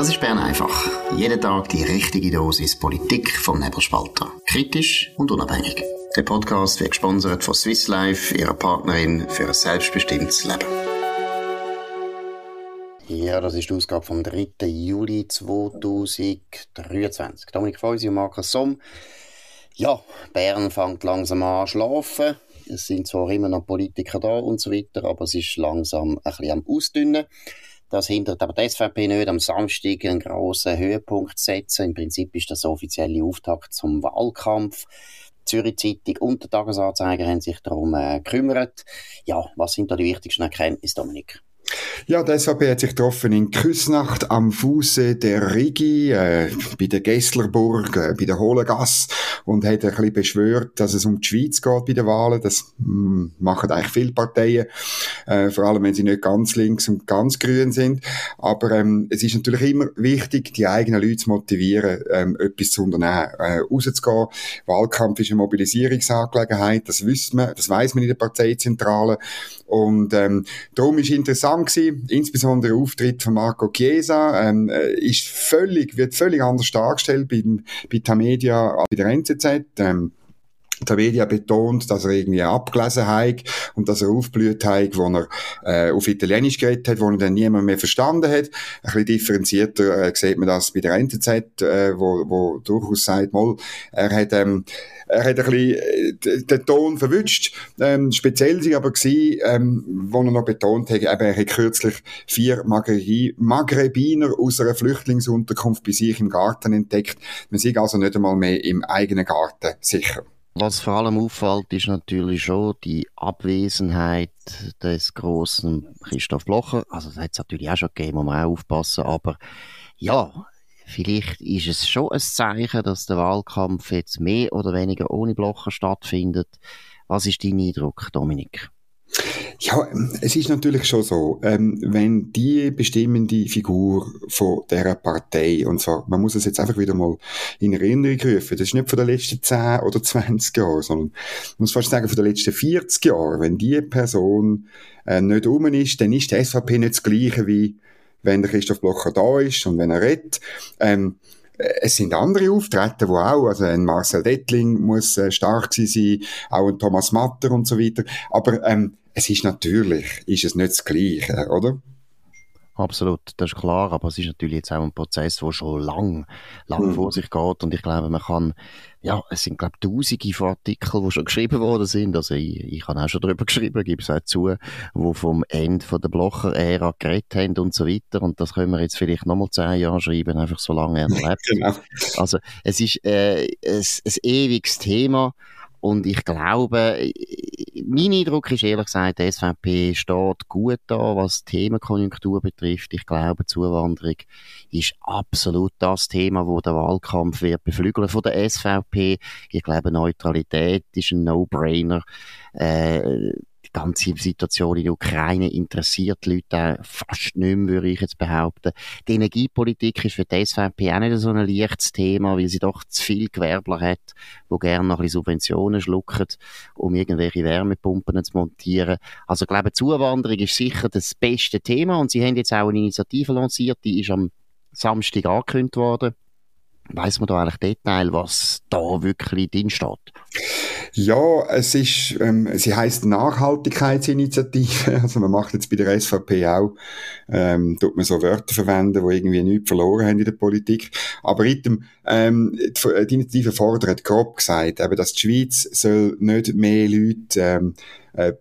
Das ist Bern einfach. Jeden Tag die richtige Dosis Politik vom Nebelspalter. Kritisch und unabhängig. Der Podcast wird gesponsert von Swiss Life, ihrer Partnerin für ein selbstbestimmtes Leben. Ja, das ist die Ausgabe vom 3. Juli 2023. Dominik Feusi und Markus Somm. Ja, Bern fängt langsam an zu schlafen. Es sind zwar immer noch Politiker da und so weiter, aber es ist langsam ein bisschen am Ausdünnen. Das hindert aber die SVP nicht, am Samstag einen grossen Höhepunkt zu setzen. Im Prinzip ist das offizielle Auftakt zum Wahlkampf. Zürich Zeitung und der Tagesanzeiger haben sich darum äh, gekümmert. Ja, was sind da die wichtigsten Erkenntnisse, Dominik? Ja, die SVP hat sich getroffen in Küsnacht am Fuße der Rigi, äh, bei der Gesslerburg, äh, bei der Hohlengasse und hat ein bisschen beschwört, dass es um die Schweiz geht bei den Wahlen. Das mh, hm, machen eigentlich viele Parteien, äh, vor allem wenn sie nicht ganz links und ganz grün sind. Aber ähm, es ist natürlich immer wichtig, die eigenen Leute zu motivieren, ähm, etwas zu unternehmen, äh, rauszugehen. Wahlkampf ist eine Mobilisierungsangelegenheit, das wissen man, das weiß man in der Parteizentrale. Und ähm, darum ist interessant gewesen, insbesondere der Auftritt von Marco Chiesa ähm, äh, ist völlig, wird völlig anders dargestellt bei, bei Tamedia als bei der NZZ. Ähm, Tavedia betont, dass er irgendwie abgelesen hat und dass er aufblüht hat, wo er äh, auf Italienisch geredet hat, wo er dann niemand mehr verstanden hat. Ein bisschen differenzierter äh, sieht man das bei der NZZ, äh, wo, wo durchaus sagt, mal, er hat ähm, er hat ein bisschen äh, den Ton verwünscht. Ähm, speziell sie aber gewesen, ähm, wo er noch betont hat, eben, er hat kürzlich vier Magrebiner aus einer Flüchtlingsunterkunft bei sich im Garten entdeckt. Man sieht also nicht einmal mehr im eigenen Garten sicher. Was vor allem auffällt, ist natürlich schon die Abwesenheit des großen Christoph Blocher. Also, das hat es natürlich auch schon gegeben, muss man auch aufpassen. Aber ja, vielleicht ist es schon ein Zeichen, dass der Wahlkampf jetzt mehr oder weniger ohne Blocher stattfindet. Was ist dein Eindruck, Dominik? Ja, es ist natürlich schon so, ähm, wenn die bestimmende Figur von dieser Partei, und zwar, man muss es jetzt einfach wieder mal in Erinnerung rufen, das ist nicht von den letzten 10 oder 20 Jahren, sondern man muss fast sagen von den letzten 40 Jahren, wenn die Person äh, nicht rum ist, dann ist die SVP nicht das Gleiche wie wenn der Christoph Blocher da ist und wenn er redet. Ähm, es sind andere Auftritte, wo auch, also ein Marcel Dettling muss äh, stark sein, auch ein Thomas Matter und so weiter. Aber ähm, es ist natürlich, ist es nicht das Gleiche, oder? Absolut, das ist klar, aber es ist natürlich jetzt auch ein Prozess, der schon lang, lang mhm. vor sich geht und ich glaube, man kann, ja, es sind glaube ich tausende von Artikeln, die schon geschrieben worden sind, also ich, ich habe auch schon darüber geschrieben, gebe es auch zu, wo vom Ende von der Blocher-Ära geredet haben und so weiter und das können wir jetzt vielleicht nochmal zehn Jahre schreiben, einfach so lange er lebt. genau. Also es ist äh, ein, ein ewiges Thema und ich glaube, mein Eindruck ist ehrlich gesagt, die SVP steht gut da, was Themenkonjunktur betrifft. Ich glaube, Zuwanderung ist absolut das Thema, wo der Wahlkampf wird beflügeln von der SVP. Ich glaube, Neutralität ist ein No-Brainer. Äh, die ganze Situation in der Ukraine interessiert die Leute auch fast nicht mehr, würde ich jetzt behaupten. Die Energiepolitik ist für die SVP auch nicht so ein leichtes Thema, weil sie doch zu viel Gewerbler hat, die gerne noch ein bisschen Subventionen schlucken, um irgendwelche Wärmepumpen zu montieren. Also ich glaube, Zuwanderung ist sicher das beste Thema und sie haben jetzt auch eine Initiative lanciert, die ist am Samstag angekündigt worden. Weiß man da eigentlich Detail, was da wirklich drin steht? Ja, es ist, ähm, sie heißt Nachhaltigkeitsinitiative. Also man macht jetzt bei der SVP auch, ähm, tut man so Wörter verwenden, die irgendwie nichts verloren haben in der Politik. Aber item, ähm, die, die Initiative fordert grob gesagt, eben, dass die Schweiz soll nicht mehr Leute ähm, äh,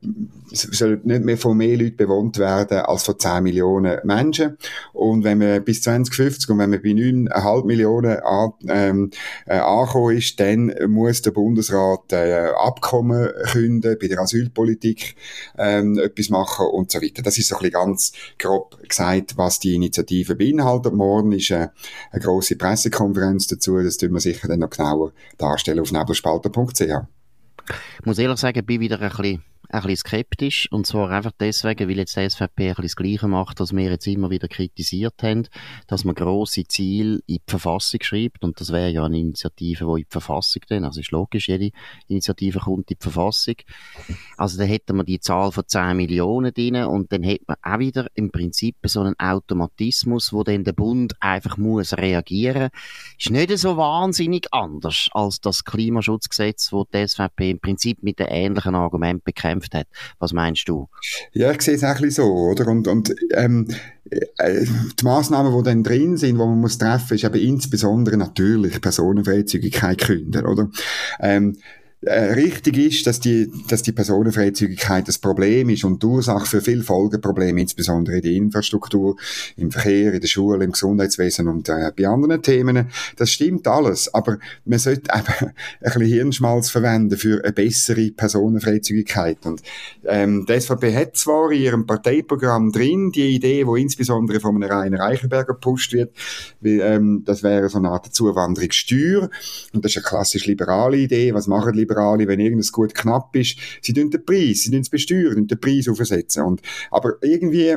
soll nicht mehr von mehr Leuten bewohnt werden als von 10 Millionen Menschen. Und wenn man bis 2050 und wenn man bei 9,5 Millionen an, ähm, äh, angekommen ist, dann muss der Bundesrat äh, Abkommen künden, bei der Asylpolitik ähm, etwas machen und so weiter. Das ist so ein bisschen ganz grob gesagt, was die Initiative beinhaltet. Morgen ist äh, eine grosse Pressekonferenz dazu, das tun wir sicher dann noch genauer darstellen auf nebelspalter.ch. Ich muss ehrlich sagen, ich bin wieder ein bisschen ein bisschen skeptisch. Und zwar einfach deswegen, weil jetzt die SVP ein das Gleiche macht, was wir jetzt immer wieder kritisiert haben, dass man grosse Ziele in die Verfassung schreibt. Und das wäre ja eine Initiative, die in die Verfassung dann, also ist logisch, jede Initiative kommt in die Verfassung. Also dann hätten wir die Zahl von 10 Millionen drin und dann hätte man auch wieder im Prinzip so einen Automatismus, wo dann der Bund einfach muss reagieren. Ist nicht so wahnsinnig anders als das Klimaschutzgesetz, wo die SVP im Prinzip mit den ähnlichen Argumenten bekämpft hat. Was meinst du? Ja, ich sehe es auch ein bisschen so, oder? Und, und ähm, äh, die Massnahmen, die dann drin sind, die man muss treffen, ist eben insbesondere natürlich Personenfreizügigkeit künden, oder? Ähm, äh, richtig ist, dass die, dass die Personenfreizügigkeit das Problem ist und die Ursache für viele Folgeprobleme, insbesondere in der Infrastruktur, im Verkehr, in der Schule, im Gesundheitswesen und äh, bei anderen Themen. Das stimmt alles, aber man sollte eben ein bisschen Hirnschmalz verwenden für eine bessere Personenfreizügigkeit. Und ähm, die SVP hat zwar in ihrem Parteiprogramm drin die Idee, wo insbesondere von einem Rainer Reichenberger gepusht wird, wie, ähm, das wäre so eine Art Zuwanderungssteuer und das ist eine klassisch liberale Idee. Was machen die Liberale, wenn irgendwas gut knapp ist, sie tun den Preis, sie tun es besteuern, den Preis aufsetzen. Und, aber irgendwie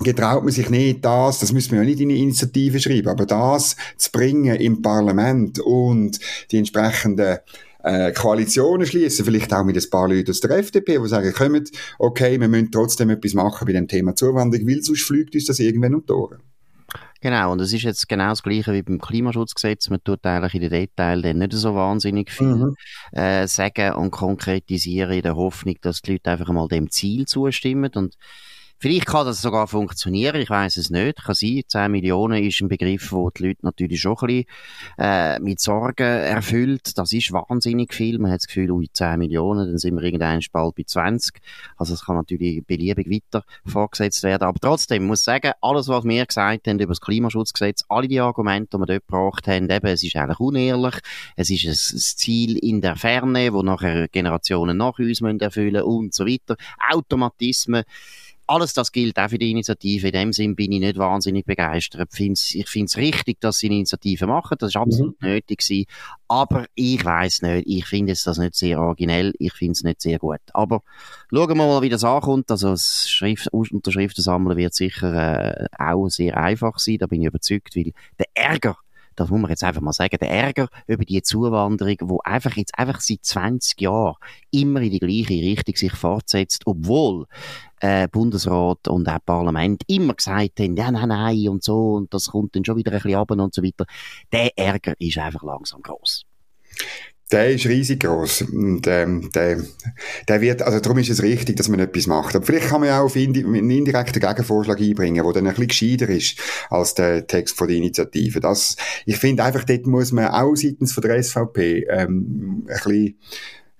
getraut man sich nicht, das, das müssen wir ja nicht in eine Initiative schreiben, aber das zu bringen im Parlament und die entsprechenden äh, Koalitionen schließen, vielleicht auch mit ein paar Leuten aus der FDP, die sagen, kommt, okay, wir müssen trotzdem etwas machen bei dem Thema Zuwanderung, weil sonst fliegt uns das irgendwann um die Ohren. Genau, und es ist jetzt genau das Gleiche wie beim Klimaschutzgesetz. Man tut eigentlich in den Details dann nicht so wahnsinnig viel mhm. äh, sagen und konkretisieren in der Hoffnung, dass die Leute einfach mal dem Ziel zustimmen. Und Vielleicht kann das sogar funktionieren, ich weiß es nicht. Kann sein, 10 Millionen ist ein Begriff, wo die Leute natürlich schon ein bisschen äh, mit Sorgen erfüllt. Das ist wahnsinnig viel. Man hat das Gefühl, ui, 10 Millionen, dann sind wir irgendwann bald bei 20. Also es kann natürlich beliebig weiter vorgesetzt werden. Aber trotzdem, ich muss sagen, alles, was wir gesagt haben über das Klimaschutzgesetz, alle die Argumente, die wir dort gebracht haben, eben, es ist eigentlich unehrlich. Es ist ein, Ziel in der Ferne, wo nachher Generationen nach uns müssen erfüllen und so weiter. Automatismen alles das gilt auch für die Initiative. In dem Sinn bin ich nicht wahnsinnig begeistert. Ich finde es richtig, dass sie eine Initiative machen. Das ist absolut mhm. nötig gewesen. Aber ich weiß nicht. Ich finde es das nicht sehr originell. Ich finde es nicht sehr gut. Aber schauen wir mal, wie das ankommt. Also das Schrift, Unterschriften sammeln wird sicher äh, auch sehr einfach sein. Da bin ich überzeugt, weil der Ärger das muss man jetzt einfach mal sagen, der Ärger über die Zuwanderung, wo einfach jetzt einfach seit 20 Jahren immer in die gleiche Richtung sich fortsetzt, obwohl äh, Bundesrat und auch Parlament immer gesagt haben, ja, nein, nein und so und das kommt dann schon wieder ein bisschen runter und so weiter. Der Ärger ist einfach langsam groß. Der ist riesig groß und ähm, der, der wird, also darum ist es richtig, dass man etwas macht. Aber vielleicht kann man ja auch einen indirekten Gegenvorschlag einbringen, der dann ein bisschen gescheiter ist als der Text von der Initiative. Das, ich finde einfach, dort muss man auch seitens von der SVP ähm, ein bisschen,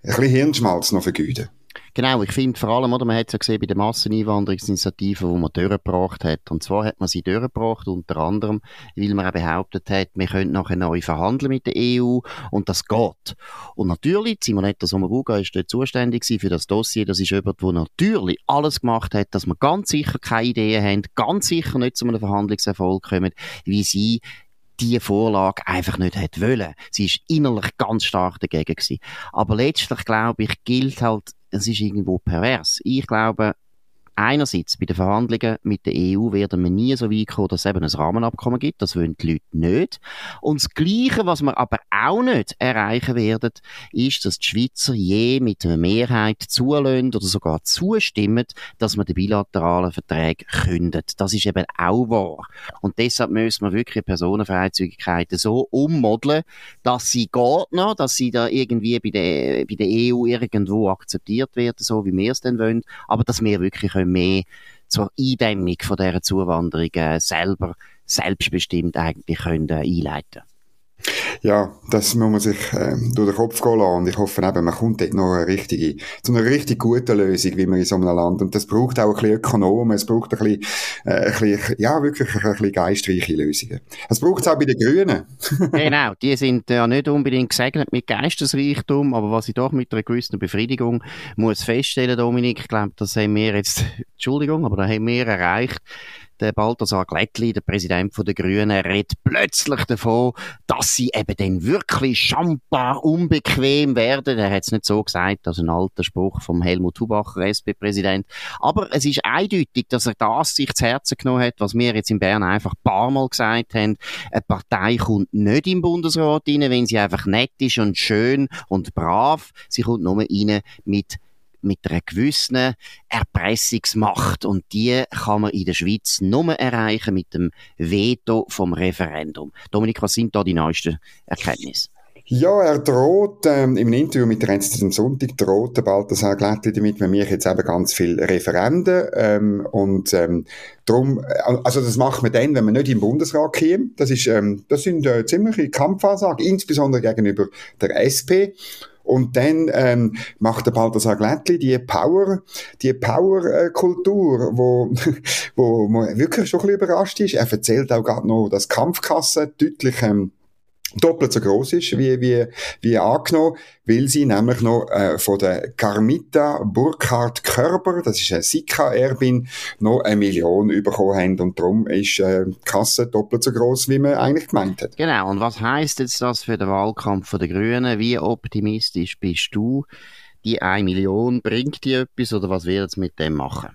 ein bisschen Hirnschmalz noch vergüten. Genau, ich finde vor allem, oder, man hat es ja gesehen bei der Masseneinwanderungsinitiative, die man durchgebracht hat. Und zwar hat man sie durchgebracht, unter anderem, weil man auch behauptet hat, wir können nachher neu verhandeln mit der EU und das geht. Und natürlich, Simonetta Sommaruga ist dort zuständig für das Dossier. Das ist jemand, der natürlich alles gemacht hat, dass wir ganz sicher keine Ideen haben, ganz sicher nicht zu einem Verhandlungserfolg kommen, wie sie die Vorlage einfach nicht hätte wollen. Sie ist innerlich ganz stark dagegen gewesen. Aber letztlich, glaube ich, gilt halt es ist irgendwo pervers. Ich glaube, einerseits bei den Verhandlungen mit der EU werden wir nie so weit kommen, dass es eben ein Rahmenabkommen gibt. Das wollen die Leute nicht. Und das Gleiche, was wir aber auch nicht erreichen werden, ist, dass die Schweizer je mit einer Mehrheit zulösen oder sogar zustimmen, dass man die bilateralen Verträge kündet. Das ist eben auch wahr. Und deshalb müssen wir wirklich Personenfreizügigkeiten so ummodeln, dass sie geht noch, dass sie da irgendwie bei der, bei der EU irgendwo akzeptiert werden, so wie wir es denn wollen, aber dass wir wirklich können mehr zur Eindämmung von dieser Zuwanderung äh, selber selbstbestimmt eigentlich können, äh, einleiten ja, das muss man sich äh, durch den Kopf gehen lassen. Und ich hoffe eben, man kommt dort noch eine richtige, zu einer richtig guten Lösung, wie man in so einem Land. Und das braucht auch ein bisschen Ökonomen, es braucht ein bisschen, äh, ein bisschen ja, wirklich ein bisschen geistreiche Lösungen. Das braucht es auch bei den Grünen. genau, die sind ja nicht unbedingt gesegnet mit Geistesreichtum, aber was ich doch mit einer gewissen Befriedigung muss feststellen, Dominik, ich glaube, das haben wir jetzt, Entschuldigung, aber da haben wir erreicht, Der Balthasar Glättli, der Präsident der Grünen, redet plötzlich davon, dass sie eben dann wirklich schambar unbequem werden. Er hat es nicht so gesagt, das ist ein alter Spruch vom Helmut Hubacher, SP-Präsident. Aber es ist eindeutig, dass er das sich zu Herzen genommen hat, was wir jetzt in Bern einfach ein paar Mal gesagt haben. Eine Partei kommt nicht im Bundesrat rein, wenn sie einfach nett ist und schön und brav. Sie kommt nur rein mit mit einer gewissen Erpressungsmacht. Und die kann man in der Schweiz nur erreichen mit dem Veto vom Referendum. Dominik, was sind da die neuesten Erkenntnisse? Ja, er droht, ähm, im Interview mit der NZZ am Sonntag droht der Balthasar Glättli damit, wir jetzt eben ganz viele Referenden, ähm, und, ähm, drum, äh, also das macht man dann, wenn man nicht im Bundesrat käme. Das ist, ähm, das sind, äh, ziemliche Kampfansagen, insbesondere gegenüber der SP. Und dann ähm, macht der Balthasar Glättli die Power, die Power-Kultur, wo, wo man wirklich schon ein bisschen überrascht ist. Er erzählt auch gerade noch, dass Kampfkasse deutlich ähm, doppelt so groß ist wie, wie, wie angenommen, weil sie nämlich noch äh, von der Carmita Burkhardt Körber, das ist eine Sika-Erbin, noch eine Million bekommen haben und darum ist äh, die Kasse doppelt so groß, wie man eigentlich gemeint hat. Genau, und was heißt jetzt das für den Wahlkampf der Grünen? Wie optimistisch bist du? Die eine Million, bringt die etwas oder was wird es mit dem machen?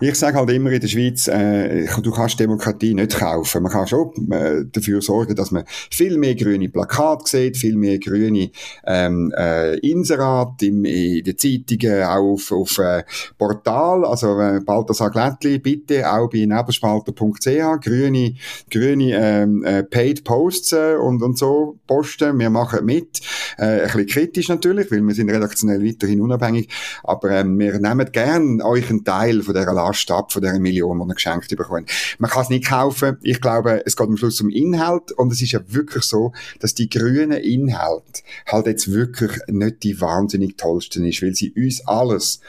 Ich sage halt immer in der Schweiz, äh, du kannst Demokratie nicht kaufen. Man kann schon äh, dafür sorgen, dass man viel mehr grüne Plakate sieht, viel mehr grüne ähm, äh, Inserat in, in den Zeitungen, auch auf, auf äh, Portal. Also äh, Balthasar Glättli, bitte auch bei nebelspalter.ch grüne, grüne ähm, äh, Paid Posts äh, und, und so posten. Wir machen mit. Äh, ein bisschen kritisch natürlich, weil wir sind redaktionell weiterhin unabhängig. Aber ähm, wir nehmen gern euch einen Teil von dieser Last ab, von dieser Million, die ihr geschenkt bekommt. Man kann es nicht kaufen. Ich glaube, es geht am Schluss um Inhalt. Und es ist ja wirklich so, dass die grünen Inhalte halt jetzt wirklich nicht die wahnsinnig tollsten ist, weil sie uns alles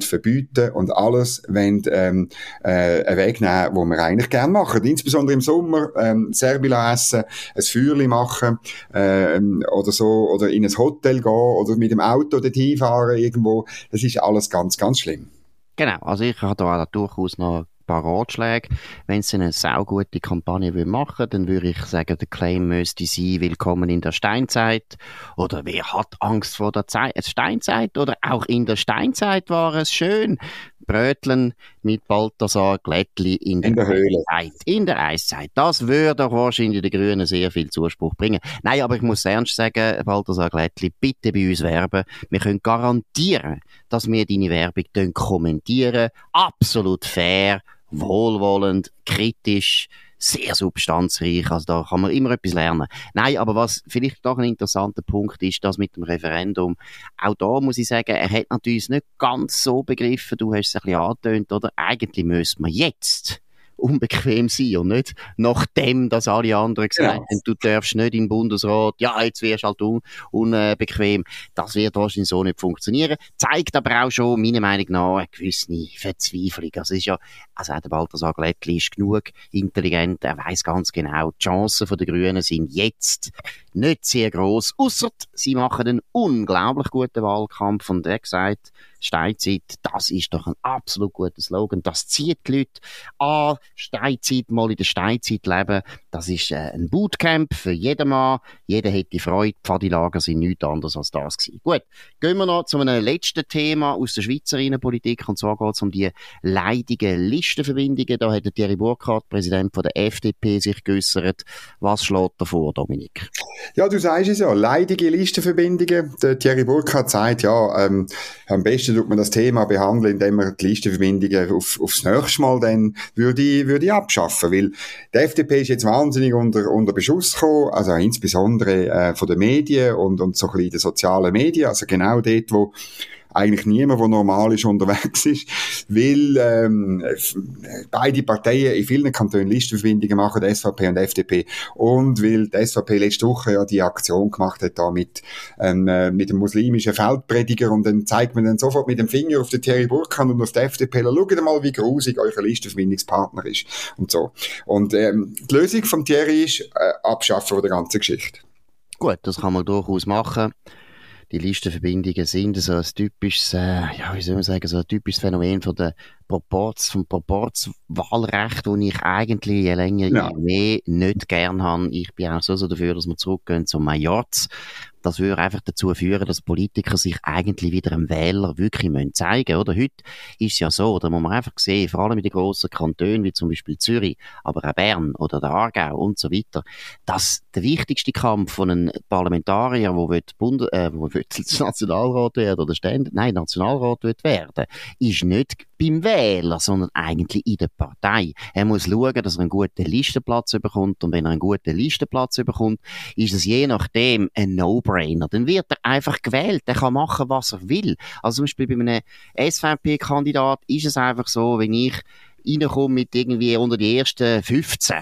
verbieten und alles wollen, ähm, äh, einen Weg nehmen, wo wir eigentlich gerne machen. Insbesondere im Sommer, ähm, Serbila essen, ein Feuerchen machen, ähm, oder so, oder in ein Hotel gehen, oder mit dem Auto dorthin fahren irgendwo. Das ist alles ganz, ganz schlimm. Genau, also ich habe da durchaus noch ein paar Ratschläge. Wenn sie eine saugute Kampagne machen will, dann würde ich sagen, der Claim müsste sein, willkommen in der Steinzeit. Oder wer hat Angst vor der Zeit, Steinzeit? Oder auch in der Steinzeit war es schön. Bröteln mit Balthasar Glättli in, in der, Höhle. Eiszeit. In der Eiszeit. Das würde doch wahrscheinlich den Grünen sehr viel Zuspruch bringen. Nein, aber ich muss ernst sagen, Balthasar Glättli, bitte bei uns werben. Wir können garantieren, dass wir deine Werbung kommentieren. Absolut fair, wohlwollend, kritisch sehr substanzreich. Also da kann man immer etwas lernen. Nein, aber was vielleicht doch ein interessanter Punkt ist, das mit dem Referendum. Auch da muss ich sagen, er hat natürlich nicht ganz so begriffen. Du hast es ein bisschen angetönt, oder? Eigentlich müsste man jetzt unbequem sein und nicht nachdem, dass alle anderen gesagt ja. haben, du darfst nicht im Bundesrat, ja, jetzt wirst du halt un unbequem. Das wird wahrscheinlich so nicht funktionieren. Zeigt aber auch schon, meiner Meinung nach, eine gewisse Verzweiflung. Also es ist ja, also auch der Balthasar Glättli ist genug intelligent, er weiß ganz genau, die Chancen der Grünen sind jetzt nicht sehr groß, außer sie machen einen unglaublich guten Wahlkampf und er gesagt, Steinzeit, das ist doch ein absolut guter Slogan. Das zieht die Leute an. Steinzeit, mal in der Steinzeit leben, das ist äh, ein Bootcamp für jeden Mann. Jeder hätte Freude. Pfadilager sind nichts anderes als das gewesen. Gut, gehen wir noch zu einem letzten Thema aus der Schweizer Innenpolitik. Und zwar geht es um die leidigen Listenverbindungen. Da hat Thierry Burkhardt, Präsident von der FDP, sich geäussert. Was schlägt da vor, Dominik? Ja, du sagst es ja, leidige Listenverbindungen. Der Thierry Burkhardt sagt, ja, ähm, am besten tut man das Thema behandeln, indem man die Listenverbindungen auf, aufs nächste Mal dann würde, würde abschaffen. Weil die FDP ist jetzt wahnsinnig unter, unter Beschuss gekommen, also insbesondere äh, von den Medien und, und so ein bisschen den sozialen Medien, also genau dort, wo eigentlich niemand, der normal ist, unterwegs ist, weil ähm, beide Parteien in vielen Kantonen Listenverbindungen machen, die SVP und FDP, und weil die SVP letzte Woche ja die Aktion gemacht hat da mit, ähm, äh, mit dem muslimischen Feldprediger und dann zeigt man dann sofort mit dem Finger auf den Thierry Burkhardt und auf die FDP, schaut mal, wie grusig euer Listenverbindungspartner ist und so. Und ähm, die Lösung von Thierry ist äh, Abschaffen der ganzen Geschichte. Gut, das kann man durchaus machen die Listenverbindungen sind so ein typisches, äh, ja, wie soll man sagen, so ein typisches Phänomen von der Proports, vom Proportswahlrecht, das ich eigentlich je länger, ja. je mehr nicht gern habe. Ich bin auch so, so dafür, dass wir zurückgehen zum Majorz, das würde einfach dazu führen, dass Politiker sich eigentlich wieder einem Wähler wirklich zeigen müssen, oder? Heute ist es ja so, da muss man einfach sehen, vor allem in den grossen Kantonen, wie zum Beispiel Zürich, aber auch Bern oder der Aargau und so weiter, dass der wichtigste Kampf von einem Parlamentarier, wo wird Bund, äh, wo wird Nationalrat werden oder Ständ, nein, Nationalrat wird werden, ist nicht beim Wähler, sondern eigentlich in der Partei. Er muss schauen, dass er einen guten Listenplatz bekommt und wenn er einen guten Listenplatz bekommt, ist es je nachdem ein No-Brainer. Dann wird er einfach gewählt. Er kann machen, was er will. Also zum Beispiel bei einem SVP-Kandidat ist es einfach so, wenn ich reinkomme mit irgendwie unter die ersten 15,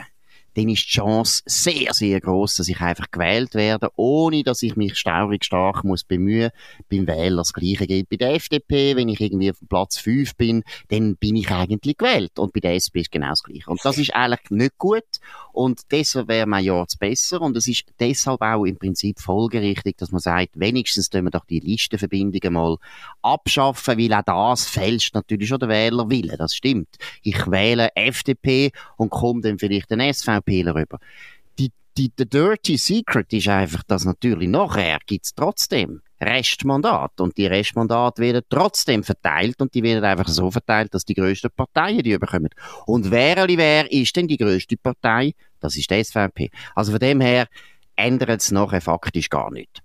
dann ist die Chance sehr, sehr groß, dass ich einfach gewählt werde, ohne dass ich mich staurig stark muss bemühen. Beim Wähler das Gleiche gilt bei der FDP. Wenn ich irgendwie auf Platz 5 bin, dann bin ich eigentlich gewählt. Und bei der SP ist genau das Gleiche. Und das ist eigentlich nicht gut. Und deshalb wäre mein Jahr besser. Und es ist deshalb auch im Prinzip folgerichtig, dass man sagt, wenigstens tun wir doch die Listenverbindungen mal abschaffen, weil auch das fälscht natürlich schon der Wähler Wille. Das stimmt. Ich wähle FDP und komme dann vielleicht den SV Appeler rüber. Die, die, der Dirty Secret ist einfach, dass natürlich nachher gibt es trotzdem Restmandat und die Restmandate werden trotzdem verteilt und die werden einfach so verteilt, dass die größten Parteien die überkommen. Und wer wer ist denn die größte Partei? Das ist die SVP. Also von dem her ändert es nachher faktisch gar nichts.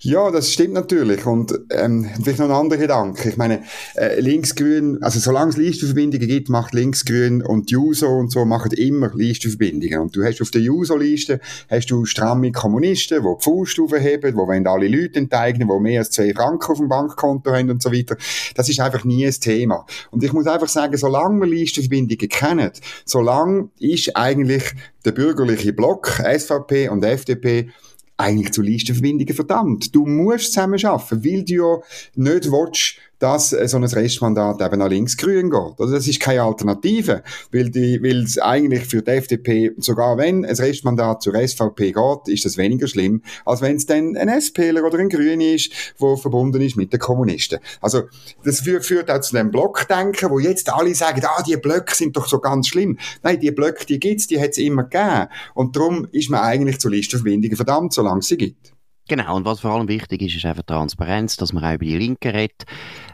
Ja, das stimmt natürlich. Und ähm, vielleicht noch ein anderer Gedanke. Ich meine, äh, Linksgrün, also solange es Listenverbindungen gibt, macht Linksgrün und Juso und so machen immer Listenverbindungen. Und du hast auf der Juso-Liste hast du stramme Kommunisten, die die Faust aufheben, die wollen alle Leute enteignen, die mehr als zwei Franken auf dem Bankkonto haben und so weiter. Das ist einfach nie ein Thema. Und ich muss einfach sagen, solange wir Listenverbindungen kennen, solange ist eigentlich der bürgerliche Block, SVP und FDP, eigentlich zu Listenverbindungen verdammt. Du musst zusammen arbeiten, weil du ja nicht willst, dass äh, so ein Restmandat eben nach links-grün geht. Also das ist keine Alternative, weil die, weil es eigentlich für die FDP, sogar wenn ein Restmandat zur SVP geht, ist das weniger schlimm, als wenn es dann ein SPler oder ein Grün ist, wo verbunden ist mit den Kommunisten. Also das führt, auch zu dem Blockdenken, wo jetzt alle sagen, ah, die Blöcke sind doch so ganz schlimm. Nein, die Blöcke, die gibt's, die hat es immer gegeben. Und darum ist man eigentlich zu Listenverbindungen verdammt, solange sie gibt. Genau, und was vor allem wichtig ist, ist einfach Transparenz, dass man auch über die Linken redet.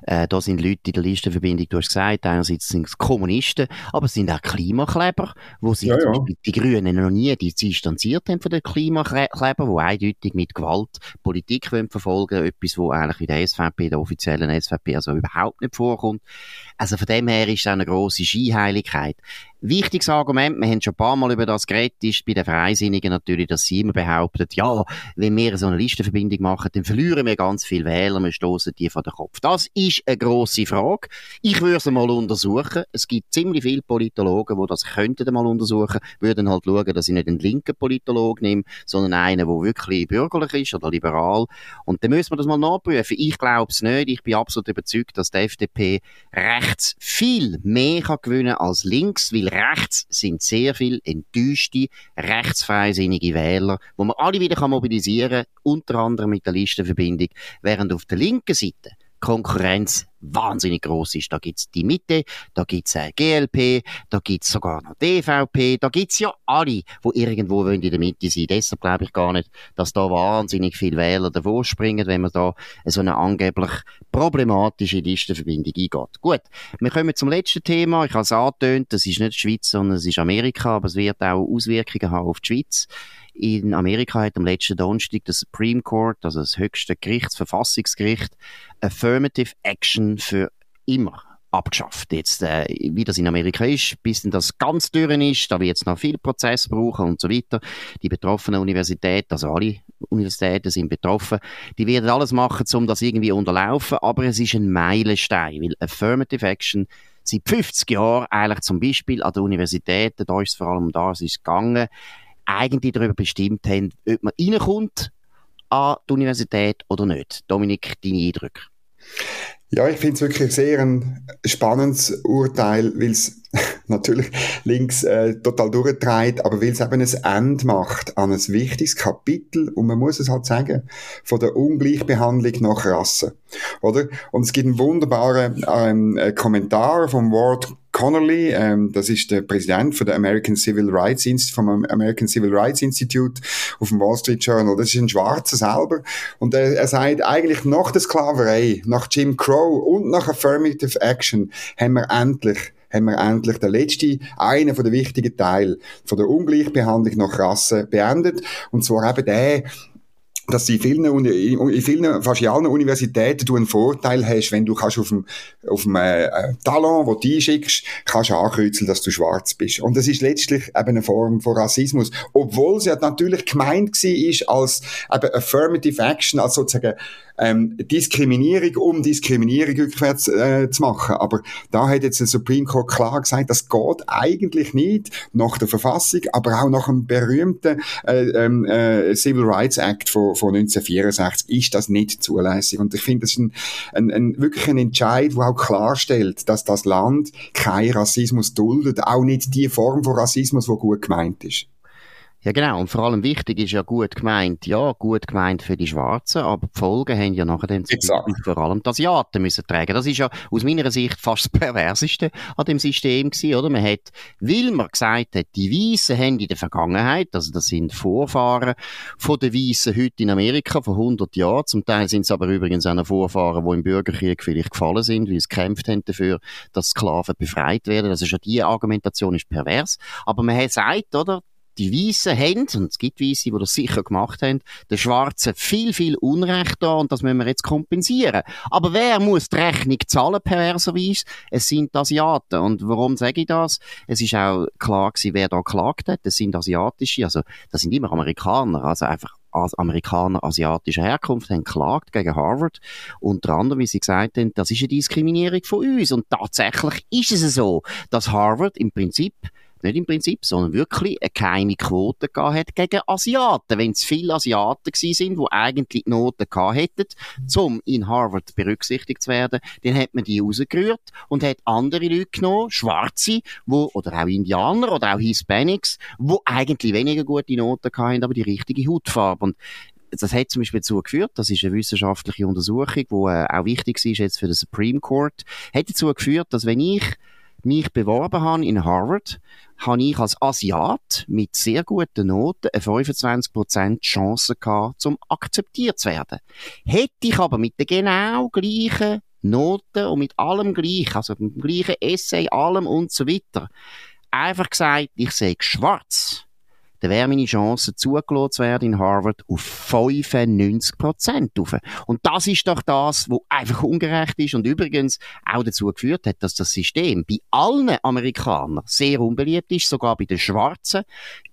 Äh, da sind Leute in der Listenverbindung, du hast gesagt, einerseits sind es Kommunisten, aber es sind auch Klimakleber, wo sich ja, ja. die Grünen noch nie distanziert haben von den Klimakleber, die eindeutig mit Gewalt Politik wollen verfolgen etwas, wo eigentlich in der SVP, der offiziellen SVP, also überhaupt nicht vorkommt. Also von dem her ist es eine grosse Skiheiligkeit. Wichtiges Argument, wir haben schon ein paar Mal über das geredet, ist bei den Freisinnigen natürlich, dass sie immer behaupten, ja, wenn wir so eine Listenverbindung machen, dann verlieren wir ganz viele Wähler, wir stoßen die von den Kopf. Das ist eine grosse Frage. Ich würde sie mal untersuchen. Es gibt ziemlich viele Politologen, die das könnten mal untersuchen, würden halt schauen, dass ich nicht einen linken Politolog nehme, sondern einen, der wirklich bürgerlich ist oder liberal. Und dann müssen wir das mal nachprüfen. Ich glaube es nicht. Ich bin absolut überzeugt, dass die FDP rechts viel mehr kann gewinnen als links, weil rechts sind sehr viele enttäuschte, rechtsfreisinnige Wähler, wo man alle wieder mobilisieren kann, unter anderem mit der Listenverbindung, während auf der linken Seite Konkurrenz wahnsinnig groß ist. Da gibt's die Mitte, da gibt's äh, GLP, da gibt's sogar noch DVP, da gibt's ja alle, wo irgendwo in der Mitte sind. Deshalb glaube ich gar nicht, dass da wahnsinnig viele Wähler davor springen, wenn man da so eine angeblich problematische Listenverbindung eingeht. Gut, wir kommen zum letzten Thema. Ich habe es angetönt, das ist nicht die Schweiz, sondern es ist Amerika, aber es wird auch Auswirkungen haben auf die Schweiz. In Amerika hat am letzten Donnerstag das Supreme Court, also das höchste Gericht, das Verfassungsgericht, Affirmative Action für immer abgeschafft. Jetzt, äh, wie das in Amerika ist, bis denn das ganz durch ist, da wird es noch viel Prozess brauchen und so weiter. Die betroffenen Universitäten, also alle Universitäten sind betroffen, die werden alles machen, um das irgendwie unterlaufen, aber es ist ein Meilenstein, weil Affirmative Action seit 50 Jahren eigentlich zum Beispiel an den Universitäten, da ist es vor allem um das ist gegangen, eigentlich darüber bestimmt haben, ob man reinkommt an die Universität oder nicht. Dominik, deine Eindrücke? Ja, ich finde es wirklich sehr ein spannendes Urteil, weil es natürlich links äh, total durchtreibt, aber weil es eben ein Ende macht an ein wichtiges Kapitel, und man muss es halt sagen, von der Ungleichbehandlung nach Rasse. Oder? Und es gibt einen wunderbaren ähm, äh, Kommentar vom Ward Connolly, ähm, das ist der Präsident von der American Civil Rights Institute, vom American Civil Rights Institute auf dem Wall Street Journal. Das ist ein Schwarzer selber. Und er, er sagt, eigentlich nach der Sklaverei, nach Jim Crow und nach Affirmative Action haben wir endlich haben wir endlich den letzten, einen von den wichtigen Teilen von der Ungleichbehandlung nach Rasse beendet. Und zwar eben der, dass du in vielen, in vielen, fast in allen Universitäten du einen Vorteil hast, wenn du kannst auf dem, auf dem äh, äh Talon, wo du einschickst, kannst ankreuzeln, dass du schwarz bist. Und das ist letztlich eben eine Form von Rassismus. Obwohl es ja natürlich gemeint war als eben Affirmative Action, als sozusagen ähm, Diskriminierung, um Diskriminierung rückwärts äh, zu machen. Aber da hat jetzt der Supreme Court klar gesagt, das geht eigentlich nicht nach der Verfassung, aber auch nach dem berühmten äh, ähm, äh, Civil Rights Act von, von 1964 ist das nicht zulässig. Und ich finde, das ist ein, ein, ein, wirklich ein Entscheid, der auch klarstellt, dass das Land kein Rassismus duldet, auch nicht die Form von Rassismus, die gut gemeint ist. Ja, genau. Und vor allem wichtig ist ja gut gemeint, ja, gut gemeint für die Schwarzen, aber die Folgen haben ja nachher dann vor allem die Asiaten müssen tragen. Das ist ja aus meiner Sicht fast das Perverseste an dem System gewesen, oder? Man hat, weil man gesagt hat, die Weißen haben in der Vergangenheit, also das sind Vorfahren von den Weißen heute in Amerika vor 100 Jahren, zum Teil sind es aber übrigens auch Vorfahren, die im Bürgerkrieg vielleicht gefallen sind, weil sie gekämpft haben dafür, dass Sklaven befreit werden. Also schon die Argumentation ist pervers. Aber man hat gesagt, oder? Die Weißen haben, und es gibt Weiße, die das sicher gemacht haben, den Schwarzen viel, viel Unrecht da und das müssen wir jetzt kompensieren. Aber wer muss die Rechnung zahlen, perverserweise? Es sind Asiaten. Und warum sage ich das? Es ist auch klar gewesen, wer da geklagt hat. Das sind asiatische, also das sind immer Amerikaner, also einfach Amerikaner asiatischer Herkunft haben geklagt gegen Harvard. Unter anderem, wie sie gesagt haben, das ist eine Diskriminierung von uns. Und tatsächlich ist es so, dass Harvard im Prinzip nicht im Prinzip, sondern wirklich eine geheime Quote gehabt hat gegen Asiaten. Wenn es viele Asiaten gewesen sind, die eigentlich Noten gehabt hätten, um in Harvard berücksichtigt zu werden, dann hat man die rausgerührt und hat andere Leute genommen, Schwarze, wo, oder auch Indianer oder auch Hispanics, wo eigentlich weniger gute Noten gehabt haben, aber die richtige Hautfarbe. Und das hat zum Beispiel dazu geführt, das ist eine wissenschaftliche Untersuchung, die äh, auch wichtig ist jetzt für den Supreme Court, hat dazu geführt, dass wenn ich mich beworben habe in Harvard, habe ich als Asiat mit sehr guten Noten eine 25% Chance gehabt, zum akzeptiert zu werden. Hätte ich aber mit den genau gleichen Noten und mit allem gleich, also mit dem gleichen Essay, allem und so weiter, einfach gesagt, ich sehe schwarz, dann wäre meine Chance, zugelassen zu werden in Harvard auf 95 Prozent Und das ist doch das, was einfach ungerecht ist und übrigens auch dazu geführt hat, dass das System bei allen Amerikanern sehr unbeliebt ist, sogar bei den Schwarzen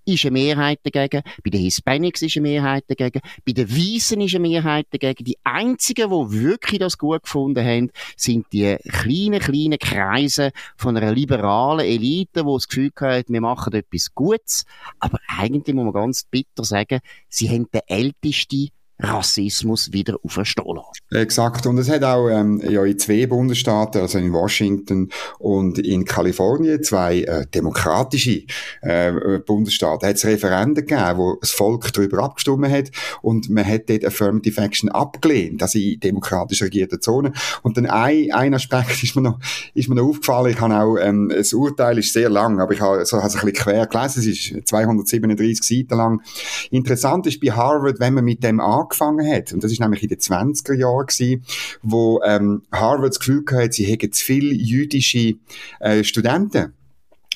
ist eine Mehrheit dagegen, bei den Hispanics ist eine Mehrheit dagegen, bei den Weißen ist eine Mehrheit dagegen. Die einzigen, die wirklich das gut gefunden haben, sind die kleinen, kleinen Kreise von einer liberalen Elite, die das Gefühl haben, wir machen etwas Gutes. Aber eigentlich muss man ganz bitter sagen, sie haben den ältesten Rassismus wieder auferstehen. Exakt. Und es hat auch ähm, ja, in zwei Bundesstaaten, also in Washington und in Kalifornien, zwei äh, demokratische äh, Bundesstaaten, hat es Referenden gegeben, wo das Volk darüber abgestimmt hat und man hat dort Affirmative Action abgelehnt, also in demokratisch regierten Zonen. Und dann ein, ein Aspekt ist mir noch, ist mir noch aufgefallen, ich habe auch, ähm, das Urteil ist sehr lang, aber ich habe so, es ein bisschen quer gelesen, es ist 237 Seiten lang. Interessant ist bei Harvard, wenn man mit dem angefangen hat, und das ist nämlich in den 20er Jahren gewesen, wo ähm, Harvard das Gefühl hatte, sie hätten zu viele jüdische äh, Studenten.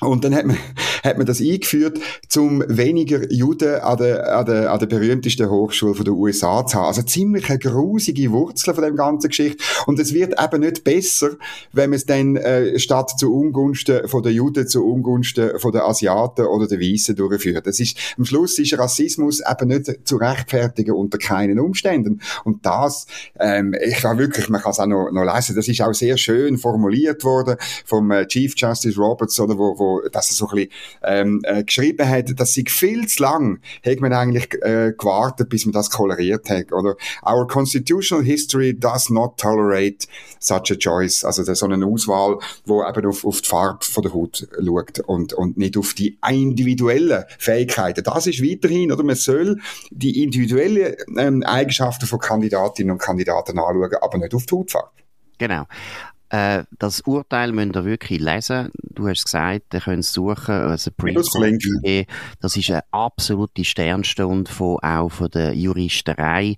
Und dann hat man, hat man das eingeführt, um weniger Juden an der, an der, an der berühmtesten Hochschule der USA zu haben. Also ziemlich eine grusige Wurzel von dem ganzen Geschichte. Und es wird eben nicht besser, wenn man es dann äh, statt zu Ungunsten von der Juden zu Ungunsten von der Asiaten oder der Weißen durchführt. Das ist, am Schluss ist Rassismus eben nicht zu rechtfertigen unter keinen Umständen. Und das, ähm, ich kann wirklich, man kann es auch noch, noch lesen, das ist auch sehr schön formuliert worden vom äh, Chief Justice Roberts, oder wo, wo dass er so ein bisschen ähm, äh, geschrieben hat, dass sie viel zu lang, hat man eigentlich äh, gewartet, bis man das koleriert hat, oder? Our constitutional history does not tolerate such a choice, also so eine Auswahl, wo eben auf, auf die Farbe von der Haut schaut und, und nicht auf die individuellen Fähigkeiten. Das ist weiterhin, oder man soll die individuellen ähm, Eigenschaften von Kandidatinnen und Kandidaten anschauen, aber nicht auf die Hautfarbe. Genau. Äh, das Urteil müsst ihr wirklich lesen. Du hast gesagt, ihr könnt es suchen. Also das ist eine absolute Sternstunde von, auch von der Juristerei.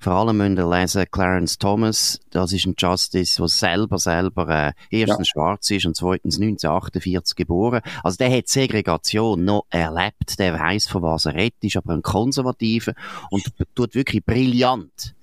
Vor allem müsst ihr lesen Clarence Thomas. Das ist ein Justice, der selber, selber äh, erstens ja. schwarz ist und zweitens 1948 geboren. Also der hat Segregation noch erlebt. Der weiß, von was er redet, ist aber ein Konservativer und tut wirklich brillant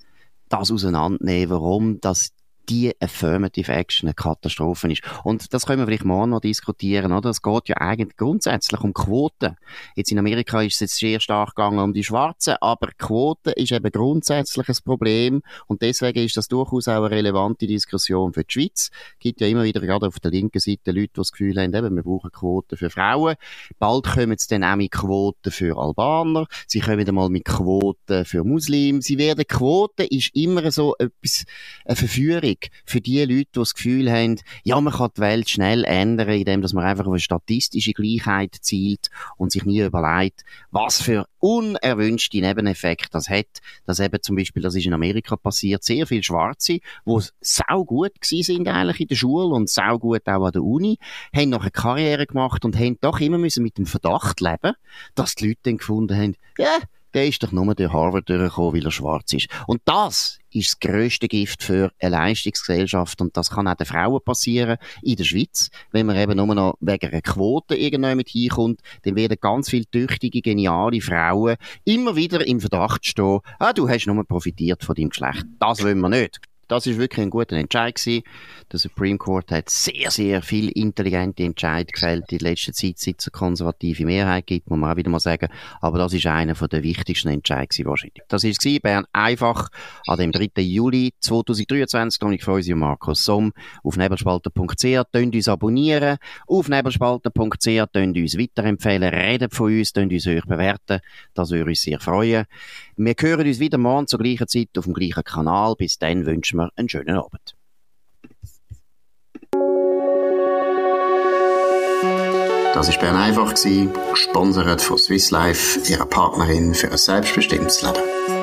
das auseinandernehmen, warum das die Affirmative Action eine Katastrophe ist. Und das können wir vielleicht morgen noch diskutieren, oder? Es geht ja eigentlich grundsätzlich um Quoten. Jetzt in Amerika ist es jetzt sehr stark gegangen um die Schwarzen, aber Quoten ist eben grundsätzlich ein Problem und deswegen ist das durchaus auch eine relevante Diskussion für die Schweiz. Es gibt ja immer wieder gerade auf der linken Seite Leute, die das Gefühl haben, eben, wir brauchen Quoten für Frauen. Bald kommen es dann auch mit Quoten für Albaner. Sie kommen mal mit Quoten für Muslime. Sie werden Quoten ist immer so etwas, eine Verführung schwierig für die Leute, die das Gefühl haben, ja, man kann die Welt schnell ändern, indem man einfach auf eine statistische Gleichheit zielt und sich nie überlegt, was für unerwünschte Nebeneffekte das hat. Dass eben zum Beispiel, das ist in Amerika passiert, sehr viele Schwarze, die sau gut sind eigentlich in der Schule und sau gut auch an der Uni, haben noch eine Karriere gemacht und haben doch immer müssen mit dem Verdacht leben, dass die Leute dann gefunden haben, ja, der ist doch nur durch Harvard durchgekommen, weil er schwarz ist. Und das ist das grösste Gift für eine Leistungsgesellschaft und das kann auch den Frauen passieren in der Schweiz. Wenn man eben nur noch wegen einer Quote irgendwann mit hinkommt, dann werden ganz viele tüchtige, geniale Frauen immer wieder im Verdacht stehen, ah, du hast nur profitiert von deinem Geschlecht. Das wollen wir nicht das ist wirklich ein guter Entscheid gewesen. Der Supreme Court hat sehr, sehr viel intelligente Entscheid gefällt in letzter Zeit, seit es eine konservative Mehrheit gibt, muss man auch wieder mal sagen. Aber das ist einer der wichtigsten Entscheide gewesen, wahrscheinlich. Das ist gewesen, Bern einfach an dem 3. Juli 2023. Und ich freue mich Markus Somm auf nebelspalter.ch. Tönt uns abonnieren. Auf nebelspalter.ch tönt uns weiterempfehlen. Redet von uns, tönt uns euch bewerten. Das würde uns sehr freuen. Wir hören uns wieder morgen zur gleichen Zeit auf dem gleichen Kanal. Bis dann wünschen wir einen schönen Abend. Das war Bern einfach, gesponsert von Swiss Life, ihrer Partnerin für ein selbstbestimmtes Leben.